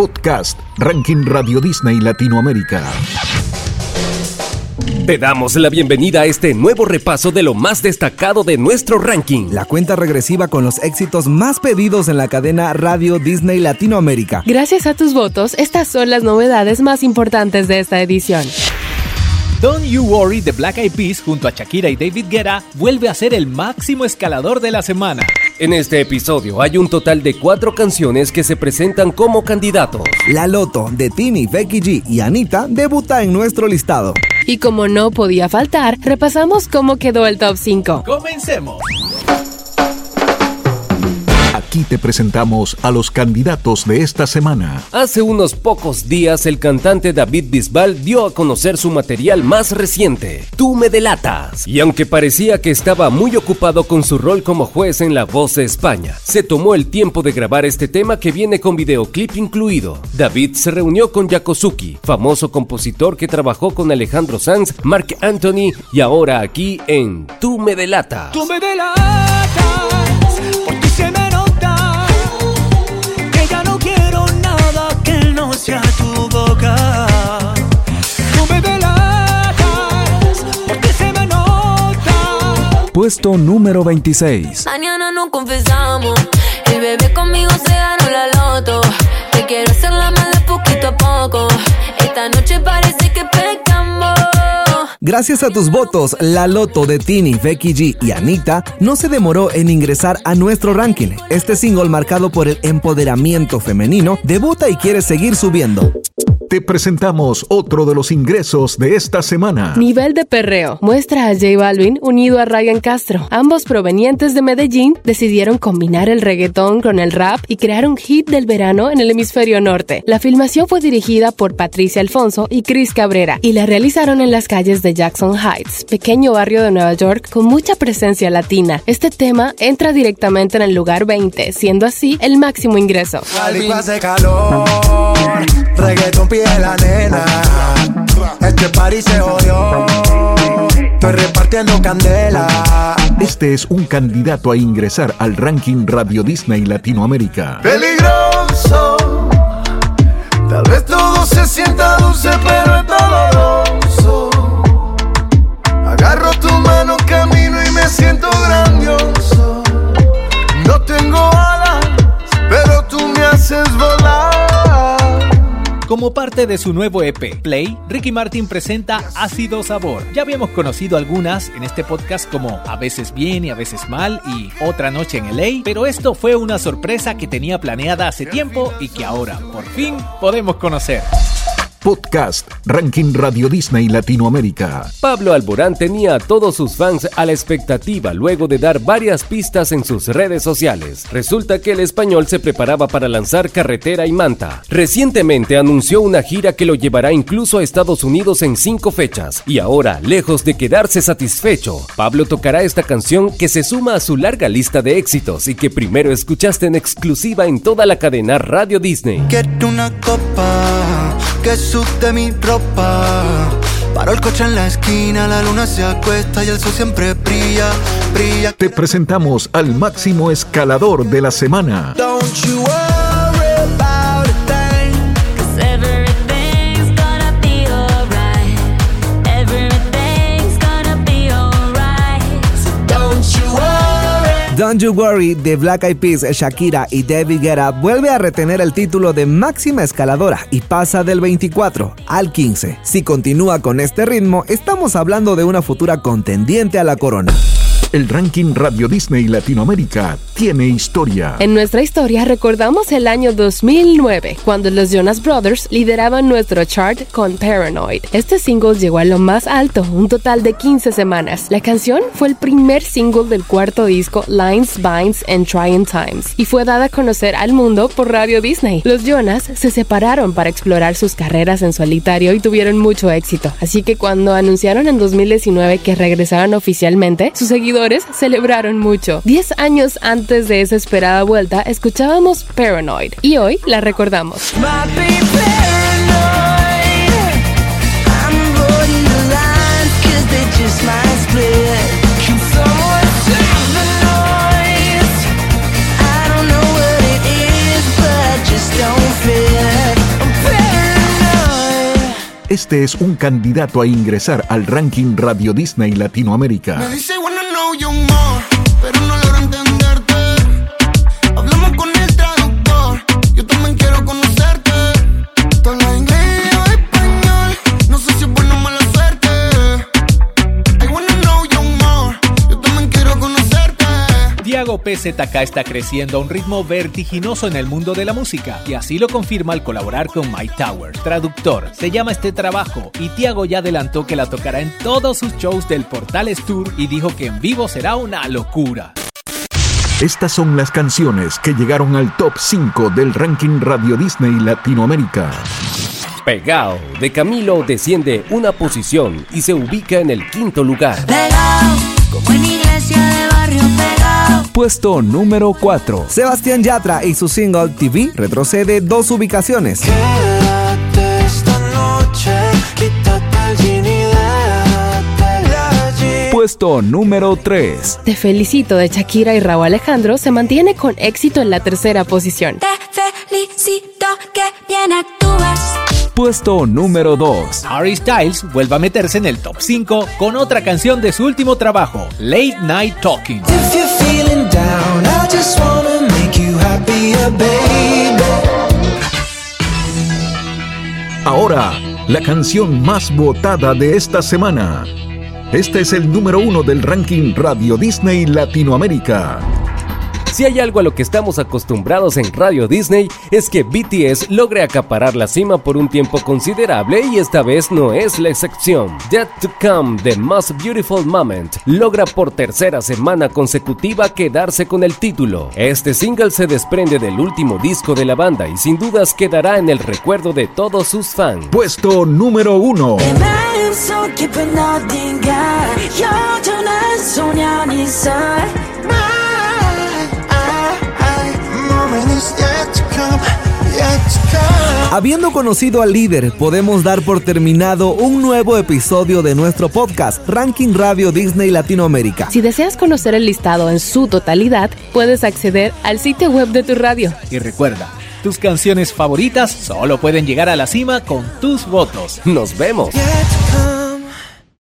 Podcast Ranking Radio Disney Latinoamérica. Te damos la bienvenida a este nuevo repaso de lo más destacado de nuestro ranking. La cuenta regresiva con los éxitos más pedidos en la cadena Radio Disney Latinoamérica. Gracias a tus votos, estas son las novedades más importantes de esta edición. Don't You Worry de Black Eyed Peas junto a Shakira y David Guetta vuelve a ser el máximo escalador de la semana. En este episodio hay un total de cuatro canciones que se presentan como candidatos. La Loto de Tini, Becky G y Anita debuta en nuestro listado. Y como no podía faltar, repasamos cómo quedó el top 5. ¡Comencemos! Aquí te presentamos a los candidatos de esta semana. Hace unos pocos días el cantante David Bisbal dio a conocer su material más reciente, Tú me delatas. Y aunque parecía que estaba muy ocupado con su rol como juez en La Voz de España, se tomó el tiempo de grabar este tema que viene con videoclip incluido. David se reunió con Yakosuki, famoso compositor que trabajó con Alejandro Sanz, Mark Anthony y ahora aquí en Tú me delatas. Tú me delatas. Puesto número 26. Mañana no confesamos. El bebé conmigo se ganó la loto. Te quiero hacer la mala poquito a poco. Esta noche parece que pecamos. Gracias a tus votos, la Loto de Tini, Becky G y Anita no se demoró en ingresar a nuestro ranking. Este single marcado por el empoderamiento femenino debuta y quiere seguir subiendo te presentamos otro de los ingresos de esta semana. Nivel de perreo muestra a J Balvin unido a Ryan Castro. Ambos provenientes de Medellín decidieron combinar el reggaetón con el rap y crear un hit del verano en el hemisferio norte. La filmación fue dirigida por Patricia Alfonso y Chris Cabrera y la realizaron en las calles de Jackson Heights, pequeño barrio de Nueva York con mucha presencia latina. Este tema entra directamente en el lugar 20, siendo así el máximo ingreso la nena. Este party se odió. Estoy repartiendo candela. Este es un candidato a ingresar al ranking Radio Disney Latinoamérica. Peligroso. Tal vez todo se sienta dulce, pero es doloroso. De su nuevo EP, Play, Ricky Martin presenta Ácido Sabor. Ya habíamos conocido algunas en este podcast como A veces bien y a veces mal y Otra noche en LA, pero esto fue una sorpresa que tenía planeada hace tiempo y que ahora, por fin, podemos conocer. Podcast Ranking Radio Disney Latinoamérica. Pablo Alborán tenía a todos sus fans a la expectativa luego de dar varias pistas en sus redes sociales. Resulta que el español se preparaba para lanzar Carretera y Manta. Recientemente anunció una gira que lo llevará incluso a Estados Unidos en cinco fechas. Y ahora, lejos de quedarse satisfecho, Pablo tocará esta canción que se suma a su larga lista de éxitos y que primero escuchaste en exclusiva en toda la cadena Radio Disney. una copa que de mi ropa. Paro el coche en la esquina, la luna se acuesta y el sol siempre brilla, brilla. Te presentamos al máximo escalador de la semana. Don't you Don't You Worry de Black Eyed Peas, Shakira y David Guetta vuelve a retener el título de máxima escaladora y pasa del 24 al 15. Si continúa con este ritmo, estamos hablando de una futura contendiente a la corona el ranking Radio Disney Latinoamérica tiene historia. En nuestra historia recordamos el año 2009, cuando los Jonas Brothers lideraban nuestro chart con Paranoid. Este single llegó a lo más alto, un total de 15 semanas. La canción fue el primer single del cuarto disco Lines, Vines and Trying Times y fue dada a conocer al mundo por Radio Disney. Los Jonas se separaron para explorar sus carreras en solitario y tuvieron mucho éxito. Así que cuando anunciaron en 2019 que regresaban oficialmente, sus seguidores celebraron mucho. Diez años antes de esa esperada vuelta, escuchábamos Paranoid y hoy la recordamos. don't Este es un candidato a ingresar al ranking Radio Disney Latinoamérica. Me PZK está creciendo a un ritmo vertiginoso en el mundo de la música y así lo confirma al colaborar con Mike Tower, traductor. Se llama este trabajo y Tiago ya adelantó que la tocará en todos sus shows del Portales Tour y dijo que en vivo será una locura. Estas son las canciones que llegaron al top 5 del ranking Radio Disney Latinoamérica. Pegao de Camilo desciende una posición y se ubica en el quinto lugar. Pegado, como en iglesia de barrio. Puesto número 4. Sebastián Yatra y su single TV retrocede dos ubicaciones. Quédate esta noche, quítate el jean y déjate allí. Puesto número 3. Te felicito de Shakira y Raúl Alejandro se mantiene con éxito en la tercera posición. Te felicito que bien actúas. Puesto número 2. Harry Styles vuelve a meterse en el top 5 con otra canción de su último trabajo, Late Night Talking. Ahora, la canción más votada de esta semana. Este es el número uno del ranking Radio Disney Latinoamérica. Si hay algo a lo que estamos acostumbrados en Radio Disney es que BTS logre acaparar la cima por un tiempo considerable y esta vez no es la excepción. Dead to Come, The Most Beautiful Moment, logra por tercera semana consecutiva quedarse con el título. Este single se desprende del último disco de la banda y sin dudas quedará en el recuerdo de todos sus fans. Puesto número 1. Habiendo conocido al líder, podemos dar por terminado un nuevo episodio de nuestro podcast, Ranking Radio Disney Latinoamérica. Si deseas conocer el listado en su totalidad, puedes acceder al sitio web de tu radio. Y recuerda, tus canciones favoritas solo pueden llegar a la cima con tus votos. Nos vemos. Yet to come.